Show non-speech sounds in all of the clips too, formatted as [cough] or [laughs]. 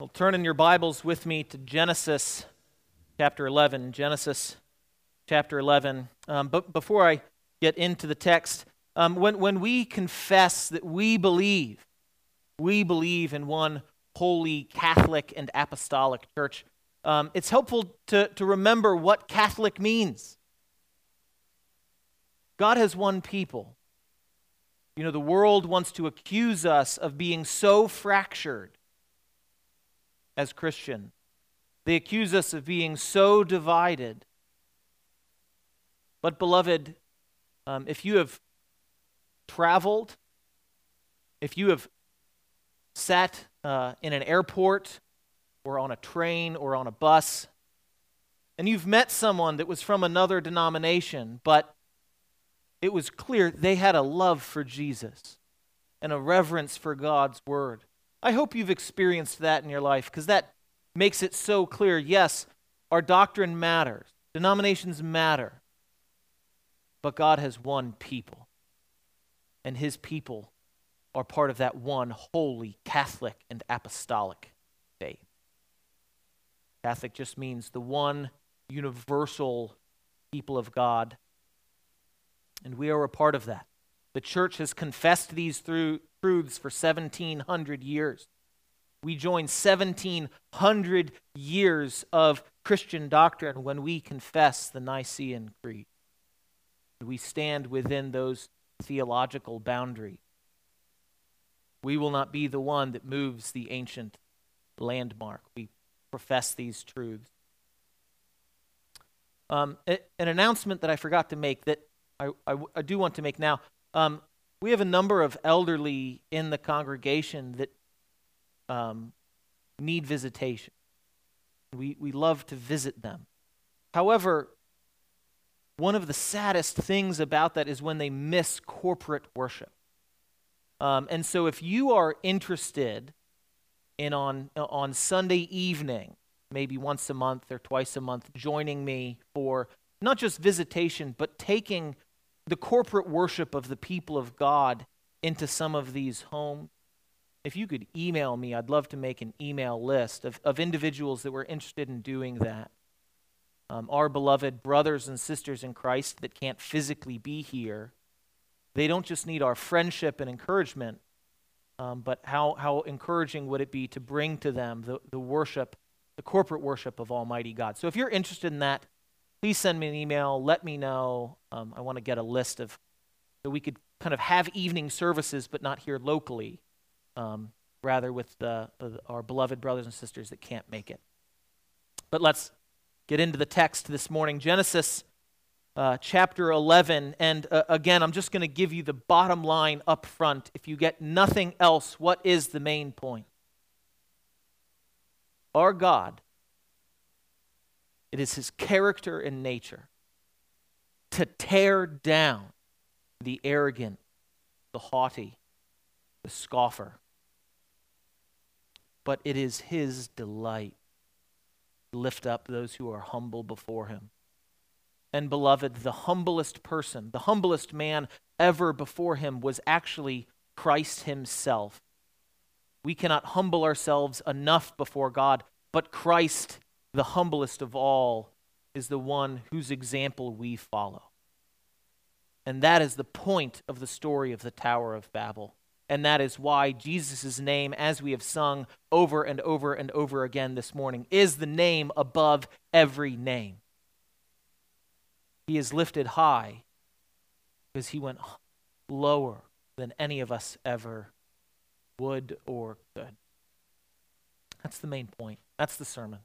Well, turn in your Bibles with me to Genesis chapter 11. Genesis chapter 11. Um, but before I get into the text, um, when, when we confess that we believe, we believe in one holy Catholic and apostolic church, um, it's helpful to, to remember what Catholic means. God has one people. You know, the world wants to accuse us of being so fractured as Christian. They accuse us of being so divided. But, beloved, um, if you have traveled, if you have sat uh, in an airport or on a train or on a bus, and you've met someone that was from another denomination, but it was clear they had a love for Jesus and a reverence for God's word. I hope you've experienced that in your life because that makes it so clear. Yes, our doctrine matters, denominations matter, but God has one people, and his people are part of that one holy Catholic and apostolic faith. Catholic just means the one universal people of God, and we are a part of that. The church has confessed these through truths for 1700 years. We join 1700 years of Christian doctrine when we confess the Nicene Creed. We stand within those theological boundaries. We will not be the one that moves the ancient landmark. We profess these truths. Um, an announcement that I forgot to make that I, I, I do want to make now. Um, we have a number of elderly in the congregation that um, need visitation. We, we love to visit them. However, one of the saddest things about that is when they miss corporate worship. Um, and so, if you are interested in on, on Sunday evening, maybe once a month or twice a month, joining me for not just visitation, but taking the corporate worship of the people of God into some of these homes. If you could email me, I'd love to make an email list of, of individuals that were interested in doing that. Um, our beloved brothers and sisters in Christ that can't physically be here, they don't just need our friendship and encouragement, um, but how, how encouraging would it be to bring to them the, the worship, the corporate worship of Almighty God? So if you're interested in that, please send me an email. Let me know. Um, I want to get a list of so we could kind of have evening services, but not here locally, um, rather with the, our beloved brothers and sisters that can't make it. But let's get into the text this morning. Genesis uh, chapter 11. And uh, again, I'm just going to give you the bottom line up front. If you get nothing else, what is the main point? Our God it is his character and nature to tear down the arrogant, the haughty, the scoffer. But it is his delight to lift up those who are humble before him. And beloved, the humblest person, the humblest man ever before him was actually Christ himself. We cannot humble ourselves enough before God, but Christ the humblest of all is the one whose example we follow. And that is the point of the story of the Tower of Babel. And that is why Jesus' name, as we have sung over and over and over again this morning, is the name above every name. He is lifted high because he went lower than any of us ever would or could. That's the main point. That's the sermon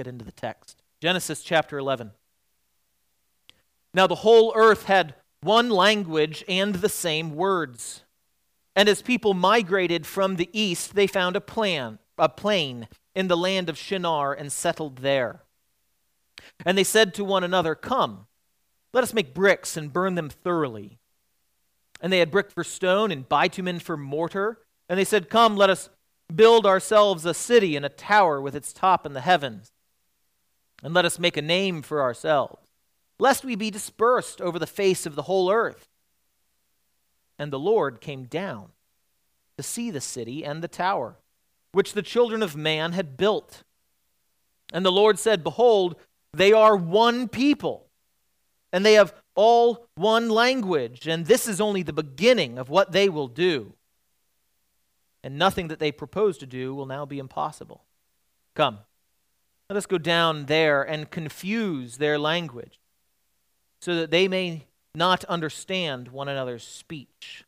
get into the text. Genesis chapter 11. Now the whole earth had one language and the same words. And as people migrated from the east, they found a plan, a plain in the land of Shinar and settled there. And they said to one another, Come, let us make bricks and burn them thoroughly. And they had brick for stone and bitumen for mortar. And they said, Come, let us build ourselves a city and a tower with its top in the heavens and let us make a name for ourselves, lest we be dispersed over the face of the whole earth. And the Lord came down to see the city and the tower. which the children of man had built. And the Lord said, Behold, they are one people, and they have all one language, and this is only the beginning of what they will do. And nothing that they propose to do will now be impossible. Come, let us go down there and confuse their language, so that they may not understand one another's speech.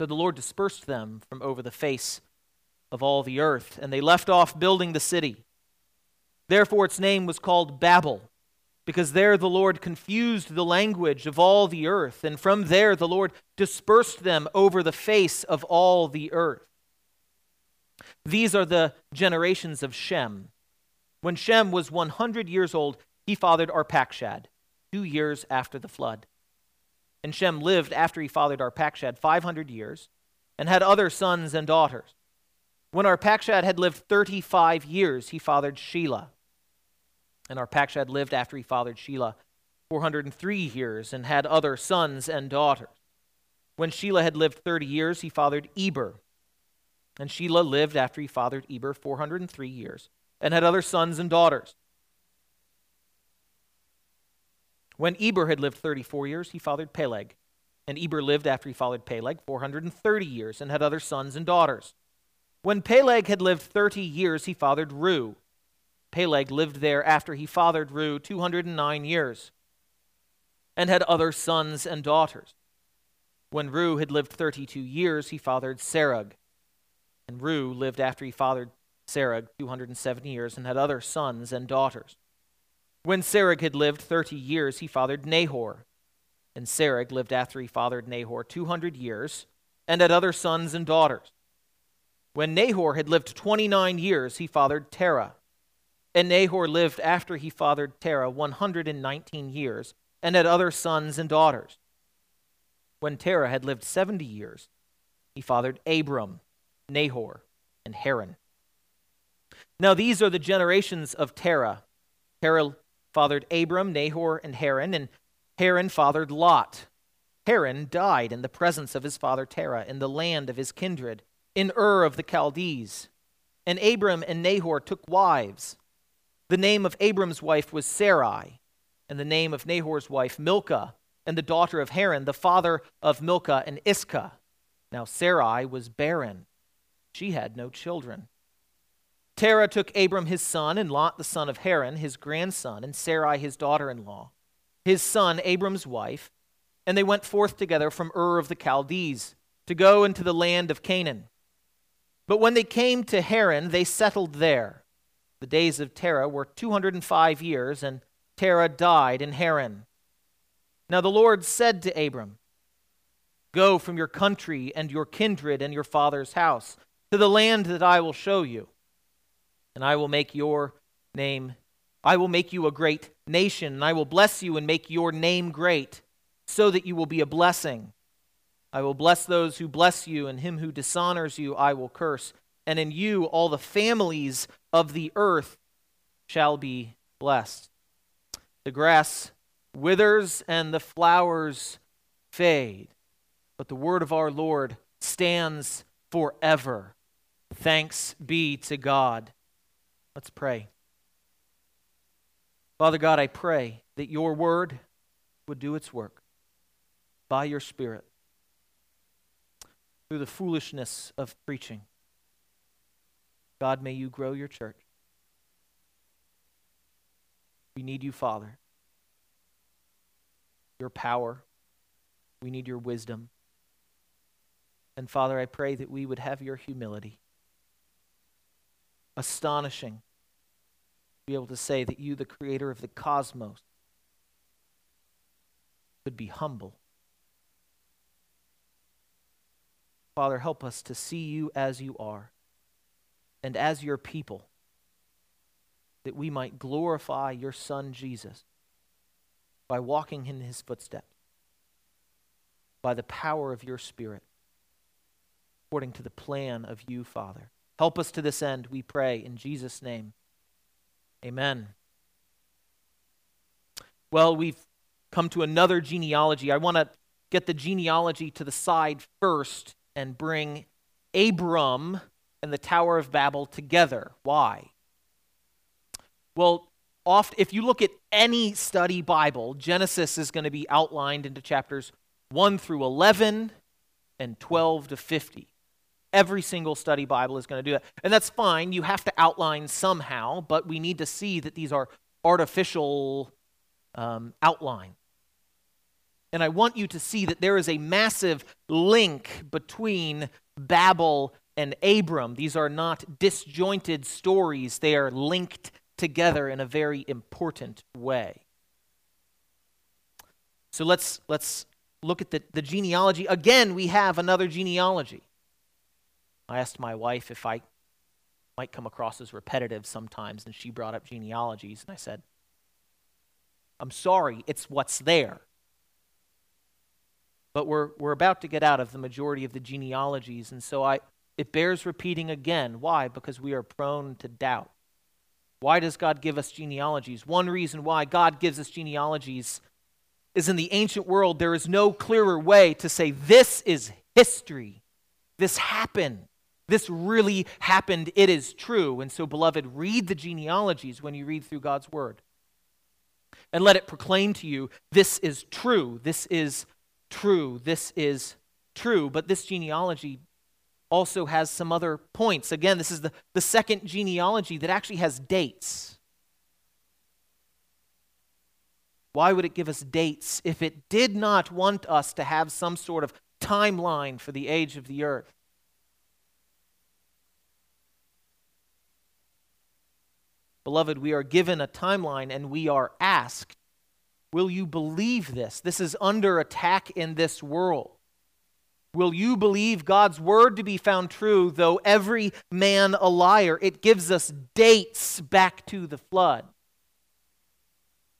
So the Lord dispersed them from over the face of all the earth, and they left off building the city. Therefore, its name was called Babel, because there the Lord confused the language of all the earth, and from there the Lord dispersed them over the face of all the earth. These are the generations of Shem. When Shem was 100 years old, he fathered Arpachshad, two years after the flood. And Shem lived after he fathered Arpachshad 500 years and had other sons and daughters. When Arpachshad had lived 35 years, he fathered Shelah. And Arpachshad lived after he fathered Shelah 403 years and had other sons and daughters. When Shelah had lived 30 years, he fathered Eber. And Shelah lived after he fathered Eber 403 years and had other sons and daughters. When Eber had lived 34 years, he fathered Peleg. And Eber lived after he fathered Peleg 430 years and had other sons and daughters. When Peleg had lived 30 years, he fathered Reu. Peleg lived there after he fathered Reu 209 years and had other sons and daughters. When Reu had lived 32 years, he fathered Serug. And Reu lived after he fathered Serug 207 years and had other sons and daughters. When Serug had lived 30 years, he fathered Nahor. And Serug lived after he fathered Nahor 200 years and had other sons and daughters. When Nahor had lived 29 years, he fathered Terah. And Nahor lived after he fathered Terah 119 years and had other sons and daughters. When Terah had lived 70 years, he fathered Abram, Nahor, and Haran. Now these are the generations of Terah. Terah fathered Abram, Nahor, and Haran, and Haran fathered Lot. Haran died in the presence of his father Terah in the land of his kindred, in Ur of the Chaldees. And Abram and Nahor took wives. The name of Abram's wife was Sarai, and the name of Nahor's wife Milcah, and the daughter of Haran, the father of Milcah and Iscah. Now Sarai was barren. She had no children. Terah took Abram his son, and Lot the son of Haran, his grandson, and Sarai his daughter in law, his son Abram's wife, and they went forth together from Ur of the Chaldees to go into the land of Canaan. But when they came to Haran, they settled there. The days of Terah were 205 years, and Terah died in Haran. Now the Lord said to Abram, Go from your country and your kindred and your father's house to the land that I will show you and I will make your name, I will make you a great nation, and I will bless you and make your name great, so that you will be a blessing. I will bless those who bless you, and him who dishonors you I will curse. And in you all the families of the earth shall be blessed. The grass withers and the flowers fade, but the word of our Lord stands forever. Thanks be to God. Let's pray. Father God, I pray that your word would do its work by your Spirit through the foolishness of preaching. God, may you grow your church. We need you, Father. Your power. We need your wisdom. And Father, I pray that we would have your humility astonishing to be able to say that you, the creator of the cosmos, could be humble. Father, help us to see you as you are and as your people, that we might glorify your Son Jesus by walking in his footsteps, by the power of your Spirit, according to the plan of you, Father. Help us to this end, we pray, in Jesus' name. Amen. Well, we've come to another genealogy. I want to get the genealogy to the side first and bring Abram and the Tower of Babel together. Why? Well, oft if you look at any study Bible, Genesis is going to be outlined into chapters 1 through 11 and 12 to 50. Every single study Bible is going to do that. And that's fine. You have to outline somehow, but we need to see that these are artificial um, outlines. And I want you to see that there is a massive link between Babel and Abram. These are not disjointed stories, they are linked together in a very important way. So let's, let's look at the, the genealogy. Again, we have another genealogy. I asked my wife if I might come across as repetitive sometimes, and she brought up genealogies, and I said, I'm sorry, it's what's there. But we're, we're about to get out of the majority of the genealogies, and so I, it bears repeating again. Why? Because we are prone to doubt. Why does God give us genealogies? One reason why God gives us genealogies is in the ancient world, there is no clearer way to say, this is history. This happened. This really happened. It is true. And so, beloved, read the genealogies when you read through God's word. And let it proclaim to you, this is true. This is true. This is true. But this genealogy also has some other points. Again, this is the, the second genealogy that actually has dates. Why would it give us dates if it did not want us to have some sort of timeline for the age of the earth? Beloved, we are given a timeline and we are asked Will you believe this? This is under attack in this world. Will you believe God's word to be found true, though every man a liar? It gives us dates back to the flood.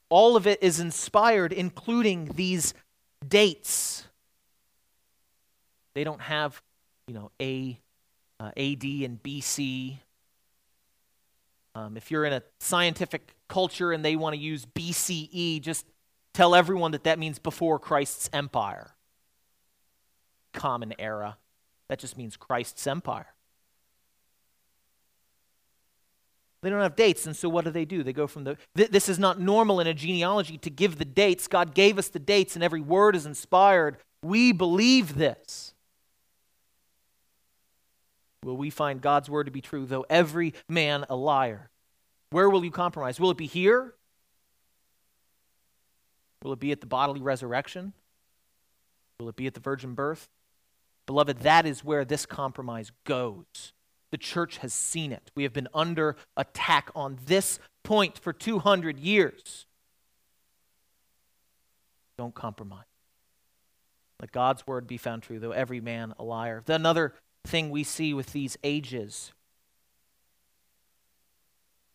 All of it is inspired, including these dates. They don't have, you know, A, uh, AD and BC. Um, if you're in a scientific culture and they want to use BCE, just Tell everyone that that means before Christ's empire. Common era. That just means Christ's empire. They don't have dates, and so what do they do? They go from the. Th- this is not normal in a genealogy to give the dates. God gave us the dates, and every word is inspired. We believe this. Will we find God's word to be true, though every man a liar? Where will you compromise? Will it be here? Will it be at the bodily resurrection? Will it be at the virgin birth? Beloved, that is where this compromise goes. The church has seen it. We have been under attack on this point for 200 years. Don't compromise. Let God's word be found true, though every man a liar. Another thing we see with these ages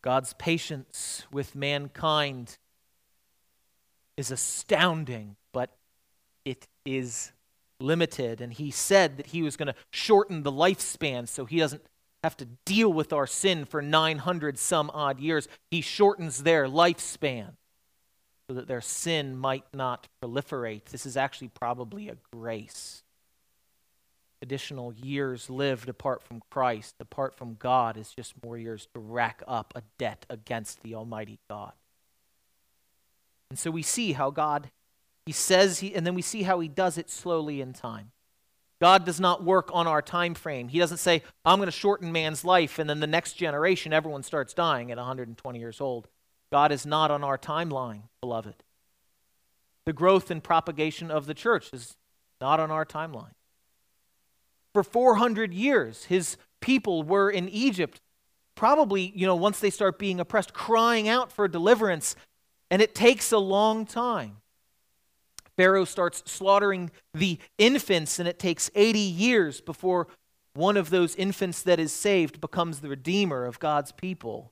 God's patience with mankind is astounding, but it is limited. And he said that he was going to shorten the lifespan so he doesn't have to deal with our sin for 900 some odd years. He shortens their lifespan so that their sin might not proliferate. This is actually probably a grace. Additional years lived apart from Christ, apart from God, is just more years to rack up a debt against the Almighty God. And so we see how God, He says, he, and then we see how He does it slowly in time. God does not work on our time frame. He doesn't say, I'm going to shorten man's life, and then the next generation, everyone starts dying at 120 years old. God is not on our timeline, beloved. The growth and propagation of the church is not on our timeline. For 400 years, his people were in Egypt, probably, you know, once they start being oppressed, crying out for deliverance. And it takes a long time. Pharaoh starts slaughtering the infants, and it takes 80 years before one of those infants that is saved becomes the redeemer of God's people.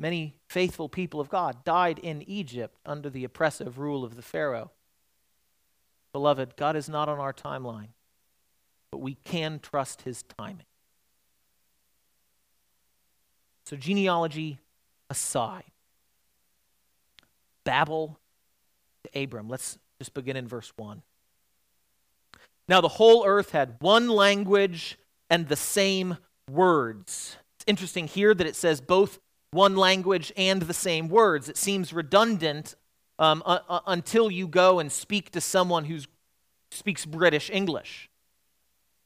Many faithful people of God died in Egypt under the oppressive rule of the Pharaoh. Beloved, God is not on our timeline, but we can trust his timing. So, genealogy aside, Babel to Abram. Let's just begin in verse 1. Now the whole earth had one language and the same words. It's interesting here that it says both one language and the same words. It seems redundant um, uh, uh, until you go and speak to someone who speaks British English.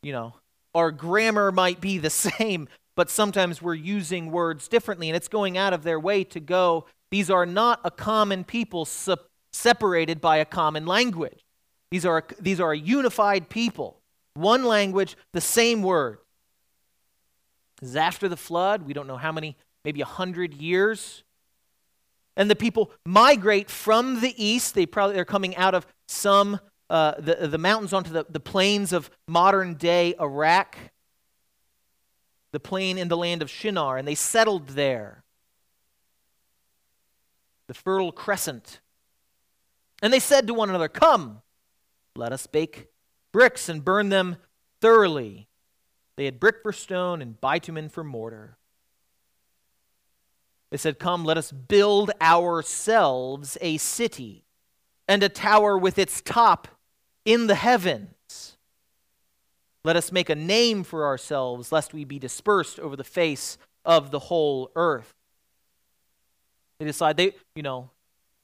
You know, our grammar might be the [laughs] same, but sometimes we're using words differently, and it's going out of their way to go. These are not a common people se- separated by a common language. These are, these are a unified people. One language, the same word. Is after the flood. We don't know how many, maybe a hundred years. And the people migrate from the east. They probably they're coming out of some uh, the, the mountains onto the, the plains of modern day Iraq, the plain in the land of Shinar, and they settled there. The Fertile Crescent. And they said to one another, Come, let us bake bricks and burn them thoroughly. They had brick for stone and bitumen for mortar. They said, Come, let us build ourselves a city and a tower with its top in the heavens. Let us make a name for ourselves, lest we be dispersed over the face of the whole earth. They decide they, you know,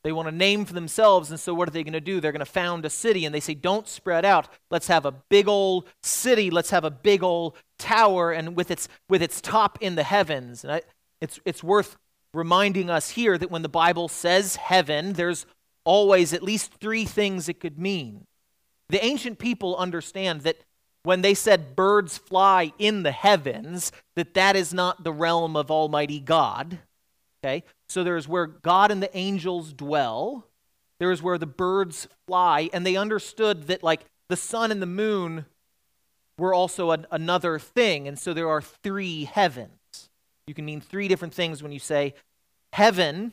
they want a name for themselves, and so what are they going to do? They're going to found a city, and they say, Don't spread out. Let's have a big old city. Let's have a big old tower, and with its, with its top in the heavens. And I, it's, it's worth reminding us here that when the Bible says heaven, there's always at least three things it could mean. The ancient people understand that when they said birds fly in the heavens, that that is not the realm of Almighty God. Okay? So there is where God and the angels dwell. There is where the birds fly. And they understood that, like, the sun and the moon were also an, another thing. And so there are three heavens. You can mean three different things when you say heaven.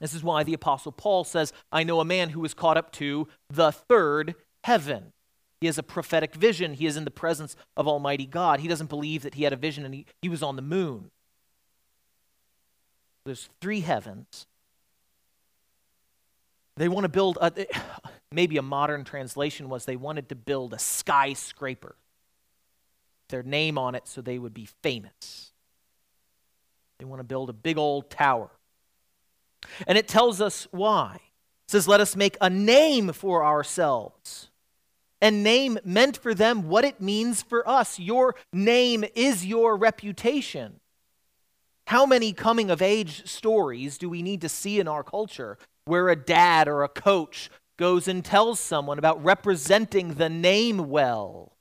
This is why the Apostle Paul says, I know a man who was caught up to the third heaven. He has a prophetic vision. He is in the presence of Almighty God. He doesn't believe that he had a vision and he, he was on the moon. There's three heavens. They want to build, a, [sighs] maybe a modern translation was they wanted to build a skyscraper. Their name on it so they would be famous. They want to build a big old tower. And it tells us why. It says, Let us make a name for ourselves. And name meant for them what it means for us. Your name is your reputation. How many coming of age stories do we need to see in our culture where a dad or a coach goes and tells someone about representing the name well?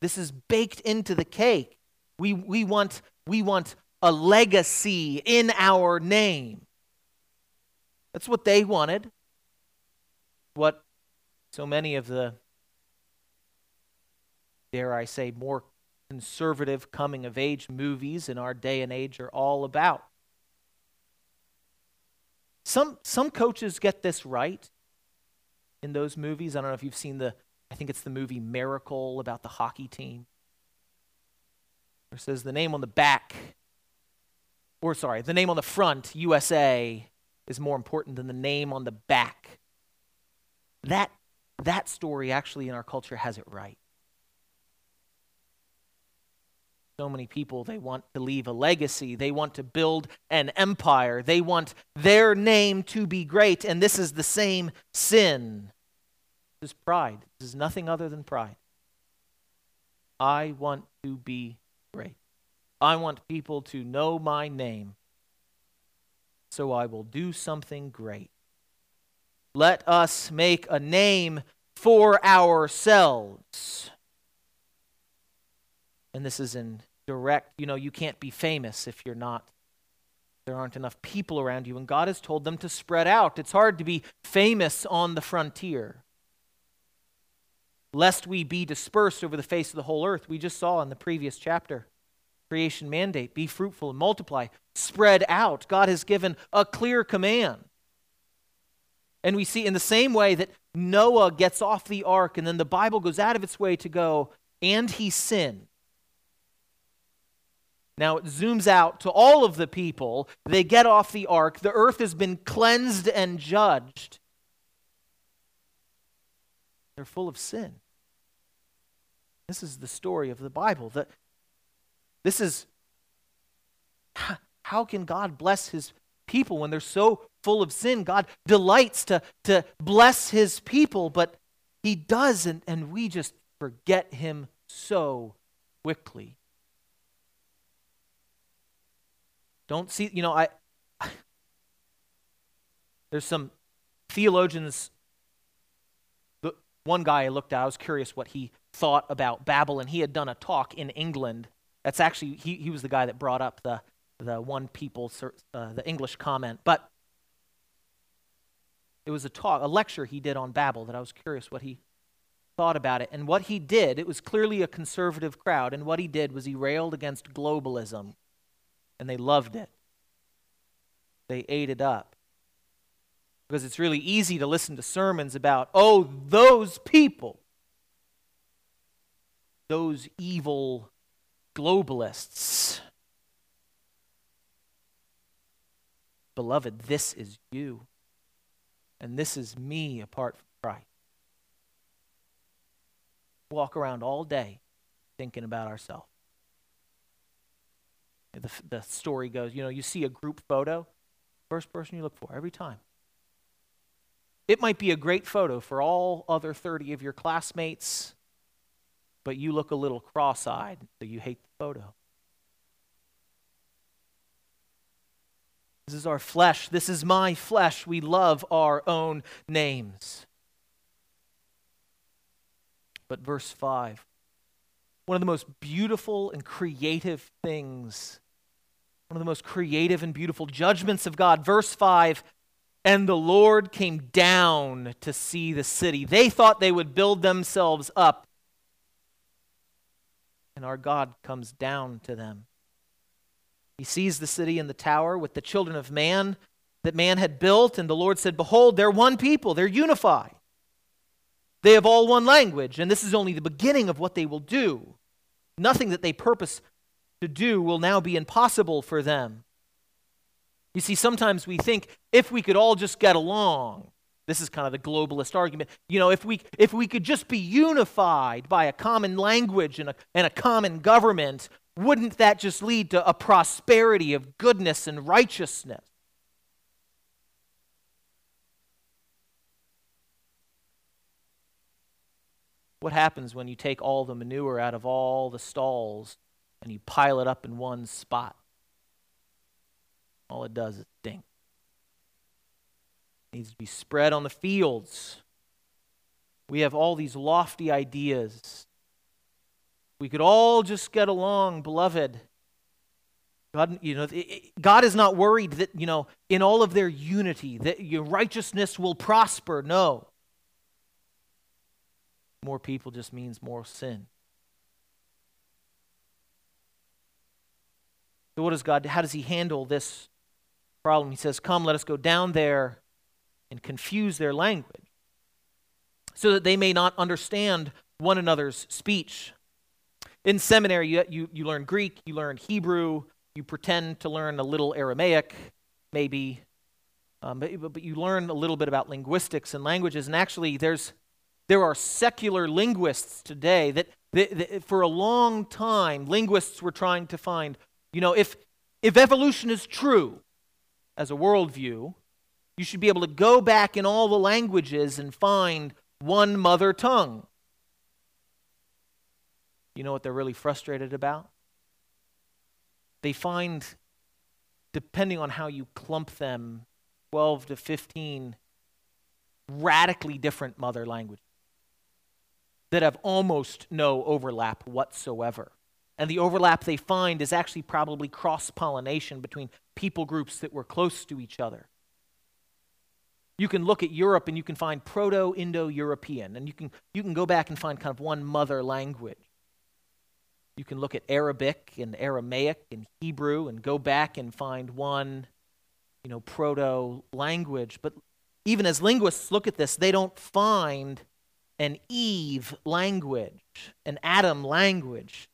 This is baked into the cake. We, we, want, we want a legacy in our name. That's what they wanted. What so many of the, dare I say, more conservative coming of age movies in our day and age are all about. Some, some coaches get this right in those movies. I don't know if you've seen the, I think it's the movie Miracle about the hockey team. It says the name on the back, or sorry, the name on the front, USA, is more important than the name on the back. That, that story actually in our culture has it right. So many people, they want to leave a legacy. They want to build an empire. They want their name to be great. And this is the same sin. This is pride. This is nothing other than pride. I want to be great. I want people to know my name. So I will do something great. Let us make a name for ourselves. And this is in direct, you know, you can't be famous if you're not, there aren't enough people around you. And God has told them to spread out. It's hard to be famous on the frontier. Lest we be dispersed over the face of the whole earth. We just saw in the previous chapter creation mandate be fruitful and multiply, spread out. God has given a clear command. And we see in the same way that Noah gets off the ark, and then the Bible goes out of its way to go, and he sinned. Now it zooms out to all of the people. They get off the ark. The earth has been cleansed and judged. They're full of sin. This is the story of the Bible. That this is how can God bless his people when they're so full of sin? God delights to, to bless his people, but he doesn't, and we just forget him so quickly. Don't see, you know, I. [laughs] There's some theologians. The one guy I looked at, I was curious what he thought about Babel, and he had done a talk in England. That's actually he, he was the guy that brought up the the one people uh, the English comment, but it was a talk, a lecture he did on Babel that I was curious what he thought about it. And what he did, it was clearly a conservative crowd, and what he did was he railed against globalism, and they loved it. They ate it up. Because it's really easy to listen to sermons about, oh, those people, those evil globalists. Beloved, this is you. And this is me apart from Christ. Walk around all day thinking about ourselves. The, the story goes, you know, you see a group photo, first person you look for every time. It might be a great photo for all other 30 of your classmates, but you look a little cross eyed, so you hate the photo. This is our flesh. This is my flesh. We love our own names. But verse 5 one of the most beautiful and creative things, one of the most creative and beautiful judgments of God. Verse 5 And the Lord came down to see the city. They thought they would build themselves up. And our God comes down to them. He sees the city and the tower with the children of man that man had built, and the Lord said, Behold, they're one people, they're unified. They have all one language, and this is only the beginning of what they will do. Nothing that they purpose to do will now be impossible for them. You see, sometimes we think if we could all just get along, this is kind of the globalist argument. You know, if we, if we could just be unified by a common language and a, and a common government, wouldn't that just lead to a prosperity of goodness and righteousness? What happens when you take all the manure out of all the stalls and you pile it up in one spot? All it does is stink. It needs to be spread on the fields. We have all these lofty ideas we could all just get along, beloved. God, you know, God is not worried that, you know, in all of their unity, that your righteousness will prosper. No. More people just means more sin. So what does God how does he handle this problem? He says, "Come, let us go down there and confuse their language, so that they may not understand one another's speech." In seminary, you, you, you learn Greek, you learn Hebrew, you pretend to learn a little Aramaic, maybe, um, but, but you learn a little bit about linguistics and languages. And actually, there's, there are secular linguists today that, that, that for a long time, linguists were trying to find, you know, if, if evolution is true as a worldview, you should be able to go back in all the languages and find one mother tongue. You know what they're really frustrated about? They find, depending on how you clump them, 12 to 15 radically different mother languages that have almost no overlap whatsoever. And the overlap they find is actually probably cross pollination between people groups that were close to each other. You can look at Europe and you can find Proto Indo European, and you can, you can go back and find kind of one mother language. You can look at Arabic and Aramaic and Hebrew and go back and find one, you know, proto language. But even as linguists look at this, they don't find an Eve language, an Adam language.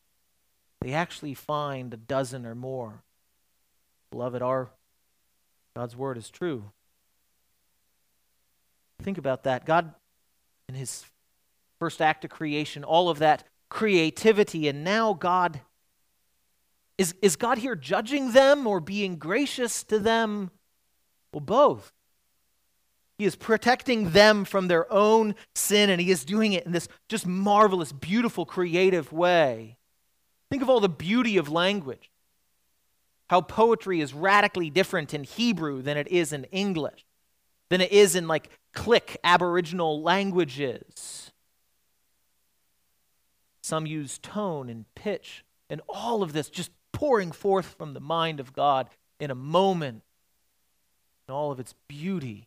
They actually find a dozen or more. Beloved, our God's word is true. Think about that. God, in his first act of creation, all of that creativity. And now God is, is God here judging them or being gracious to them? Well, both. He is protecting them from their own sin, and he is doing it in this just marvelous, beautiful, creative way. Think of all the beauty of language. How poetry is radically different in Hebrew than it is in English, than it is in like click Aboriginal languages. Some use tone and pitch, and all of this just pouring forth from the mind of God in a moment, in all of its beauty.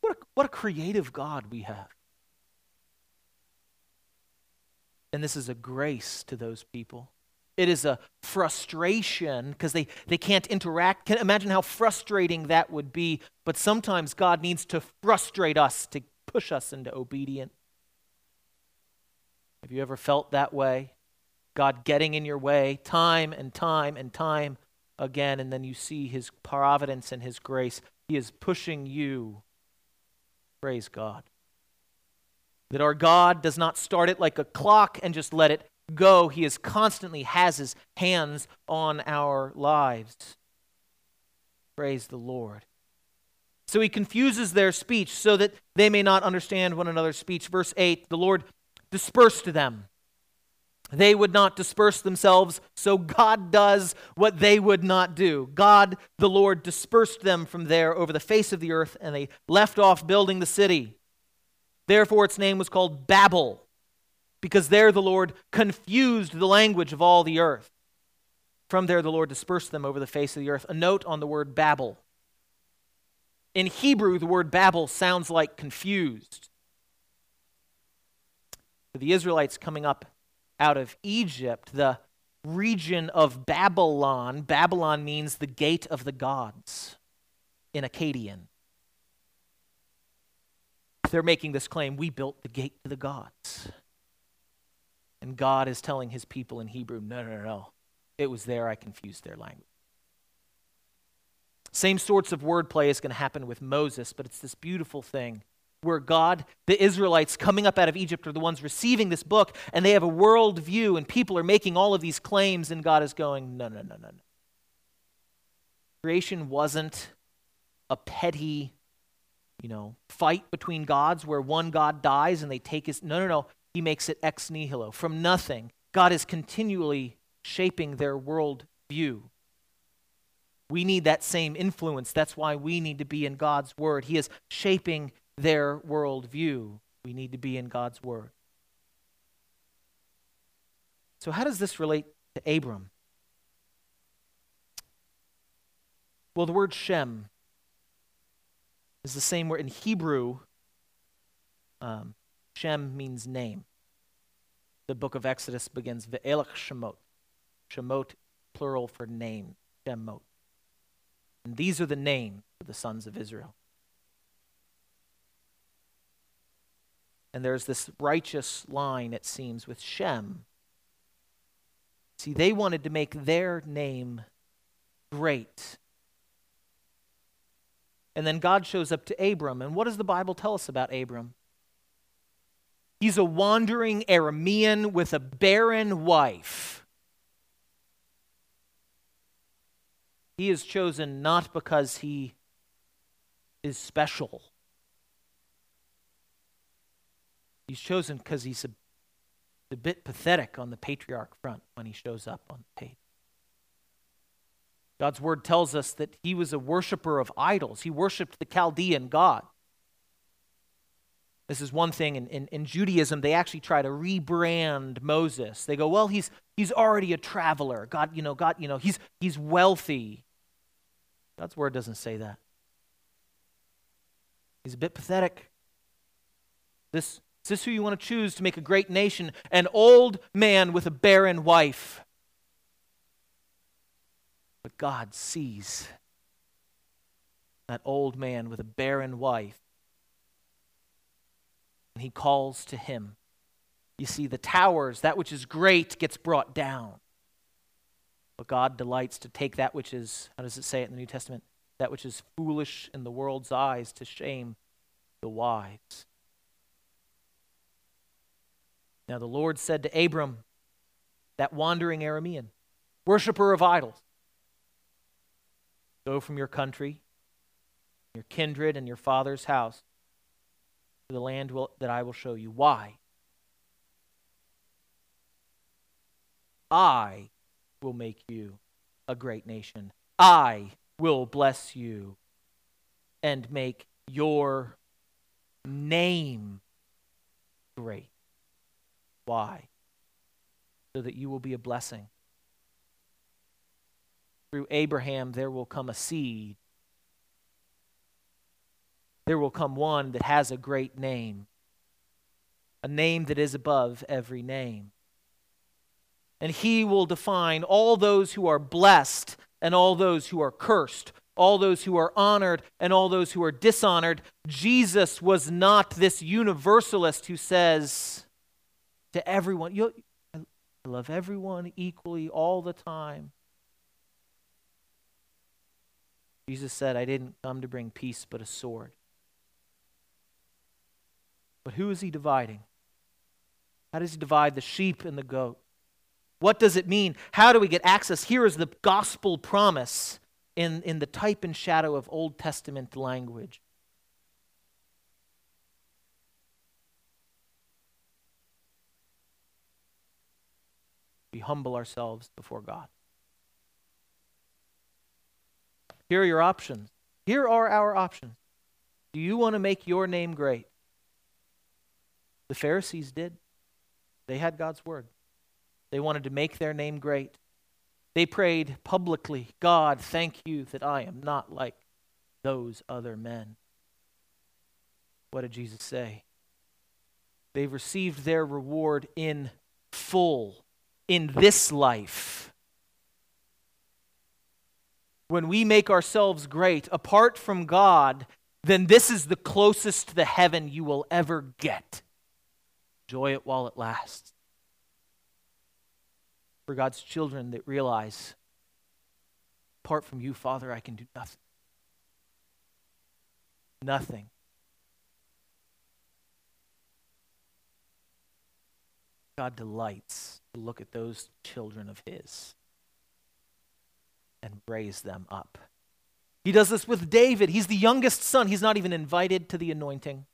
What a, what a creative God we have. And this is a grace to those people. It is a frustration because they, they can't interact. Can imagine how frustrating that would be. But sometimes God needs to frustrate us to push us into obedience. Have you ever felt that way? God getting in your way time and time and time again, and then you see his providence and his grace. He is pushing you. Praise God. That our God does not start it like a clock and just let it go. He is constantly has his hands on our lives. Praise the Lord. So he confuses their speech so that they may not understand one another's speech. Verse 8 the Lord dispersed them they would not disperse themselves, so God does what they would not do. God, the Lord, dispersed them from there over the face of the earth, and they left off building the city. Therefore, its name was called Babel, because there the Lord confused the language of all the earth. From there, the Lord dispersed them over the face of the earth. A note on the word Babel. In Hebrew, the word Babel sounds like confused. The Israelites coming up out of Egypt, the region of Babylon. Babylon means the gate of the gods in Akkadian. They're making this claim we built the gate to the gods. And God is telling his people in Hebrew, no, no, no, no. It was there I confused their language. Same sorts of wordplay is going to happen with Moses, but it's this beautiful thing where God, the Israelites coming up out of Egypt are the ones receiving this book, and they have a world view, and people are making all of these claims, and God is going, no, no, no, no, no. Creation wasn't a petty, you know, fight between gods where one God dies and they take his. No, no, no. He makes it ex nihilo. From nothing, God is continually shaping their world view. We need that same influence. That's why we need to be in God's Word. He is shaping their world view. We need to be in God's Word. So, how does this relate to Abram? Well, the word Shem is the same word in Hebrew. Um, Shem means name. The book of Exodus begins Ve'elach Shemot. Shemot, plural for name. Shemot. And these are the names of the sons of Israel. And there's this righteous line, it seems, with Shem. See, they wanted to make their name great. And then God shows up to Abram. And what does the Bible tell us about Abram? He's a wandering Aramean with a barren wife. He is chosen not because he is special He's chosen because he's a, a bit pathetic on the patriarch front when he shows up on the page. God's word tells us that he was a worshiper of idols. He worshiped the Chaldean God. This is one thing in, in, in, Judaism, they actually try to rebrand Moses. They go, well, he's he's already a traveler. God, you know, God, you know, he's he's wealthy. God's word doesn't say that. He's a bit pathetic. This is this who you want to choose to make a great nation? An old man with a barren wife. But God sees that old man with a barren wife, and he calls to him. You see, the towers, that which is great, gets brought down. But God delights to take that which is, how does it say it in the New Testament? That which is foolish in the world's eyes to shame the wise. Now the Lord said to Abram, that wandering Aramean, worshiper of idols, Go from your country, your kindred, and your father's house to the land will, that I will show you. Why? I will make you a great nation. I will bless you and make your name great. Why? So that you will be a blessing. Through Abraham, there will come a seed. There will come one that has a great name, a name that is above every name. And he will define all those who are blessed and all those who are cursed, all those who are honored and all those who are dishonored. Jesus was not this universalist who says to everyone, I love everyone equally all the time. Jesus said, I didn't come to bring peace but a sword. But who is he dividing? How does he divide the sheep and the goat? What does it mean? How do we get access? Here is the gospel promise in, in the type and shadow of Old Testament language. We humble ourselves before God. Here are your options. Here are our options. Do you want to make your name great? The Pharisees did. They had God's word. They wanted to make their name great. They prayed publicly God, thank you that I am not like those other men. What did Jesus say? They've received their reward in full in this life. When we make ourselves great apart from God, then this is the closest to the heaven you will ever get. Enjoy it while it lasts for God's children that realize, apart from you, Father, I can do nothing. Nothing. God delights to look at those children of His and raise them up. He does this with David. He's the youngest son. He's not even invited to the anointing.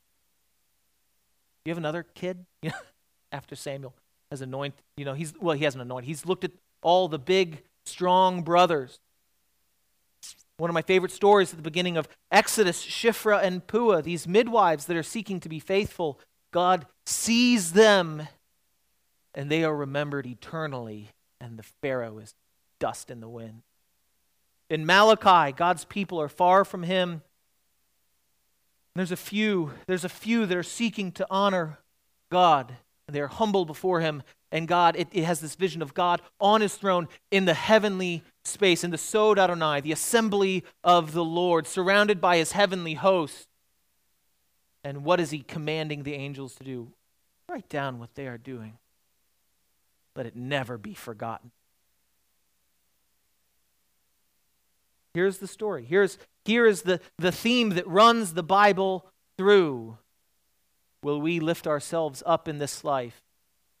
You have another kid [laughs] after Samuel? has anointed, you know, he's, well, he hasn't anointed. He's looked at all the big, strong brothers. One of my favorite stories at the beginning of Exodus, Shiphrah and Puah, these midwives that are seeking to be faithful, God sees them and they are remembered eternally, and the Pharaoh is dust in the wind. In Malachi, God's people are far from him. There's a few, there's a few that are seeking to honor God. They're humble before him. And God, it, it, has this vision of God on his throne in the heavenly space, in the Sod Adonai, the assembly of the Lord, surrounded by his heavenly host. And what is he commanding the angels to do? Write down what they are doing. Let it never be forgotten. Here's the story. Here's, here is the, the theme that runs the Bible through. Will we lift ourselves up in this life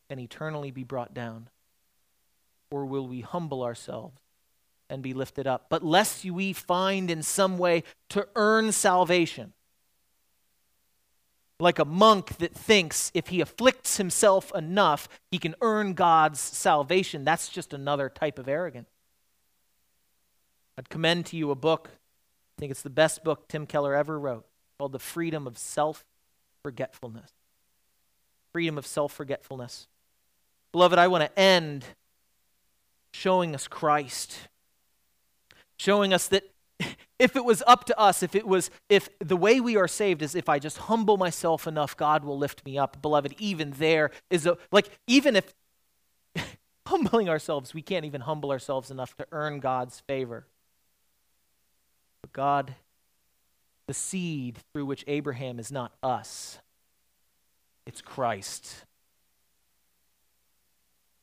and eternally be brought down? Or will we humble ourselves and be lifted up? But lest we find in some way to earn salvation, like a monk that thinks if he afflicts himself enough, he can earn God's salvation. That's just another type of arrogance. I'd commend to you a book, I think it's the best book Tim Keller ever wrote, called The Freedom of Self forgetfulness. Freedom of self forgetfulness. Beloved, I want to end showing us Christ. Showing us that [laughs] if it was up to us, if it was, if the way we are saved is if I just humble myself enough, God will lift me up. Beloved, even there is a, like, even if [laughs] humbling ourselves, we can't even humble ourselves enough to earn God's favor. But God the seed through which Abraham is not us, it's Christ.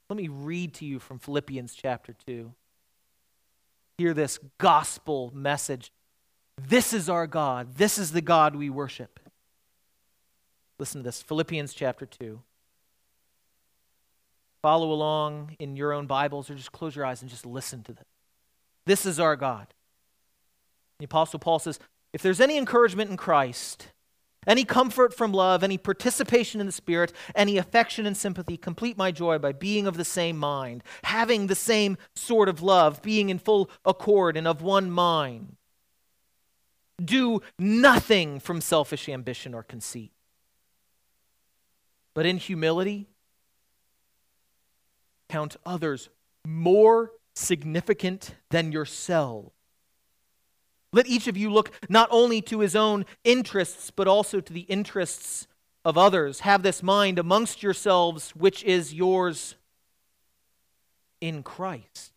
Let me read to you from Philippians chapter 2. Hear this gospel message. This is our God. This is the God we worship. Listen to this Philippians chapter 2. follow along in your own Bibles or just close your eyes and just listen to them. This is our God. The Apostle Paul says, if there's any encouragement in Christ, any comfort from love, any participation in the Spirit, any affection and sympathy, complete my joy by being of the same mind, having the same sort of love, being in full accord and of one mind. Do nothing from selfish ambition or conceit, but in humility, count others more significant than yourselves. Let each of you look not only to his own interests, but also to the interests of others. Have this mind amongst yourselves, which is yours in Christ.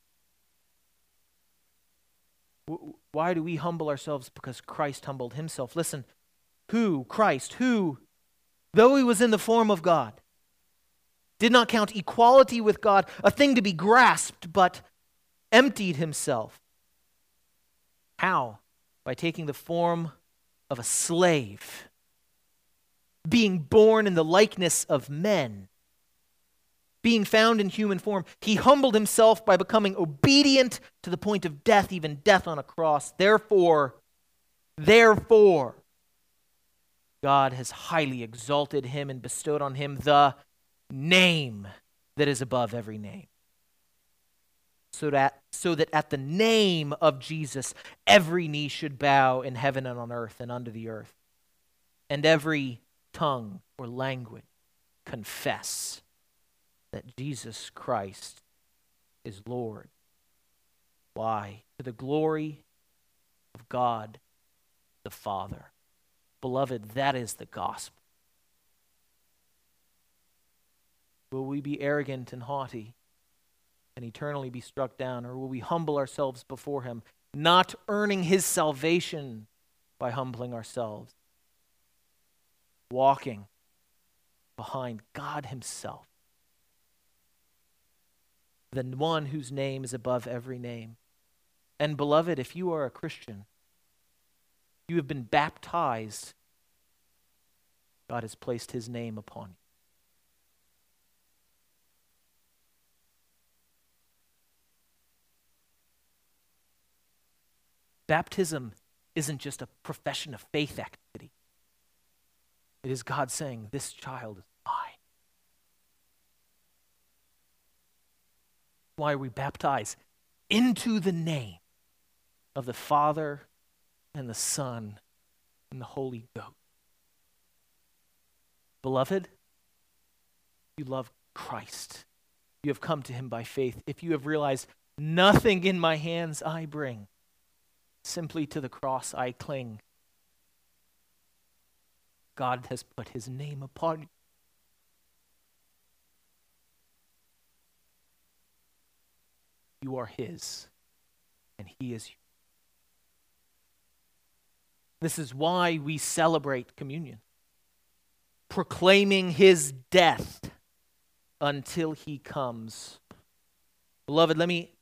Why do we humble ourselves? Because Christ humbled himself. Listen, who, Christ, who, though he was in the form of God, did not count equality with God a thing to be grasped, but emptied himself. How? By taking the form of a slave, being born in the likeness of men, being found in human form. He humbled himself by becoming obedient to the point of death, even death on a cross. Therefore, therefore, God has highly exalted him and bestowed on him the name that is above every name so that, so that at the name of Jesus, every knee should bow in heaven and on earth and under the earth, and every tongue or language confess that Jesus Christ is Lord. Why? To the glory of God the Father. Beloved, that is the gospel. Will we be arrogant and haughty? And eternally be struck down? Or will we humble ourselves before Him, not earning His salvation by humbling ourselves, walking behind God Himself, the one whose name is above every name? And beloved, if you are a Christian, you have been baptized, God has placed His name upon you. Baptism isn't just a profession of faith activity, it is God saying, This child is mine. Why we baptized? Into the name of the Father and the Son and the Holy Ghost. Beloved, you love Christ. You have come to him by faith. If you have realized, nothing in my hands I bring, Simply to the cross I cling. God has put his name upon you. You are his, and he is you. This is why we celebrate communion, proclaiming his death until he comes. Beloved, let me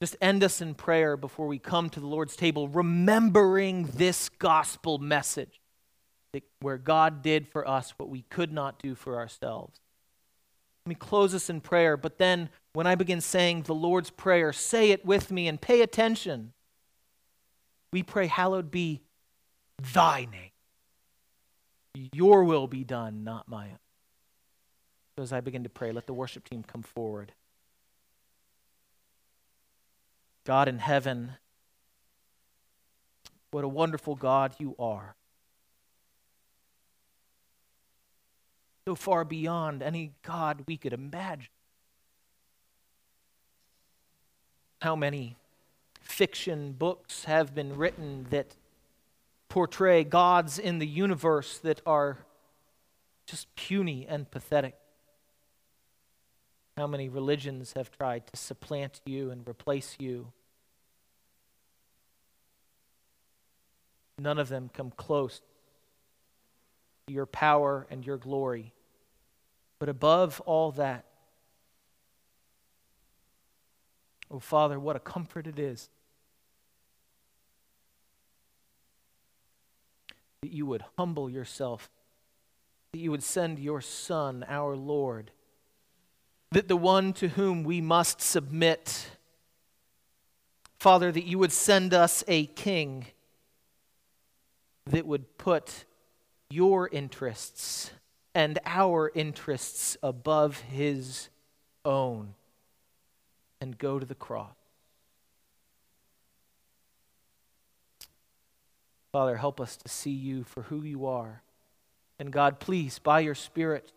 just end us in prayer before we come to the Lord's table, remembering this gospel message where God did for us what we could not do for ourselves. Let me close us in prayer, but then when I begin saying the Lord's Prayer, say it with me and pay attention. We pray, Hallowed be thy name. Your will be done, not my own. So as I begin to pray, let the worship team come forward. God in heaven, what a wonderful God you are. So far beyond any God we could imagine. How many fiction books have been written that portray gods in the universe that are just puny and pathetic? How many religions have tried to supplant you and replace you? None of them come close to your power and your glory. But above all that, oh Father, what a comfort it is that you would humble yourself, that you would send your Son, our Lord, that the one to whom we must submit, Father, that you would send us a king that would put your interests and our interests above his own and go to the cross. Father, help us to see you for who you are. And God, please, by your Spirit,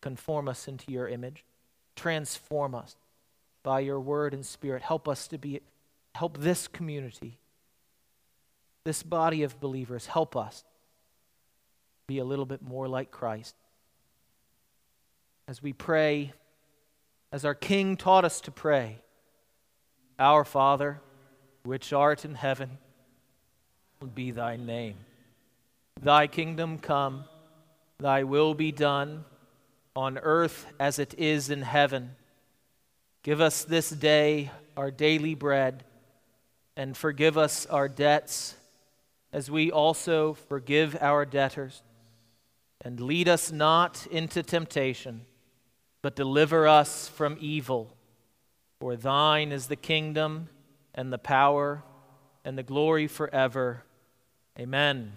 conform us into your image. Transform us by your word and spirit. Help us to be, help this community, this body of believers, help us be a little bit more like Christ. As we pray, as our King taught us to pray, Our Father, which art in heaven, be thy name. Thy kingdom come, thy will be done, on earth as it is in heaven. Give us this day our daily bread, and forgive us our debts, as we also forgive our debtors. And lead us not into temptation, but deliver us from evil. For thine is the kingdom, and the power, and the glory forever. Amen.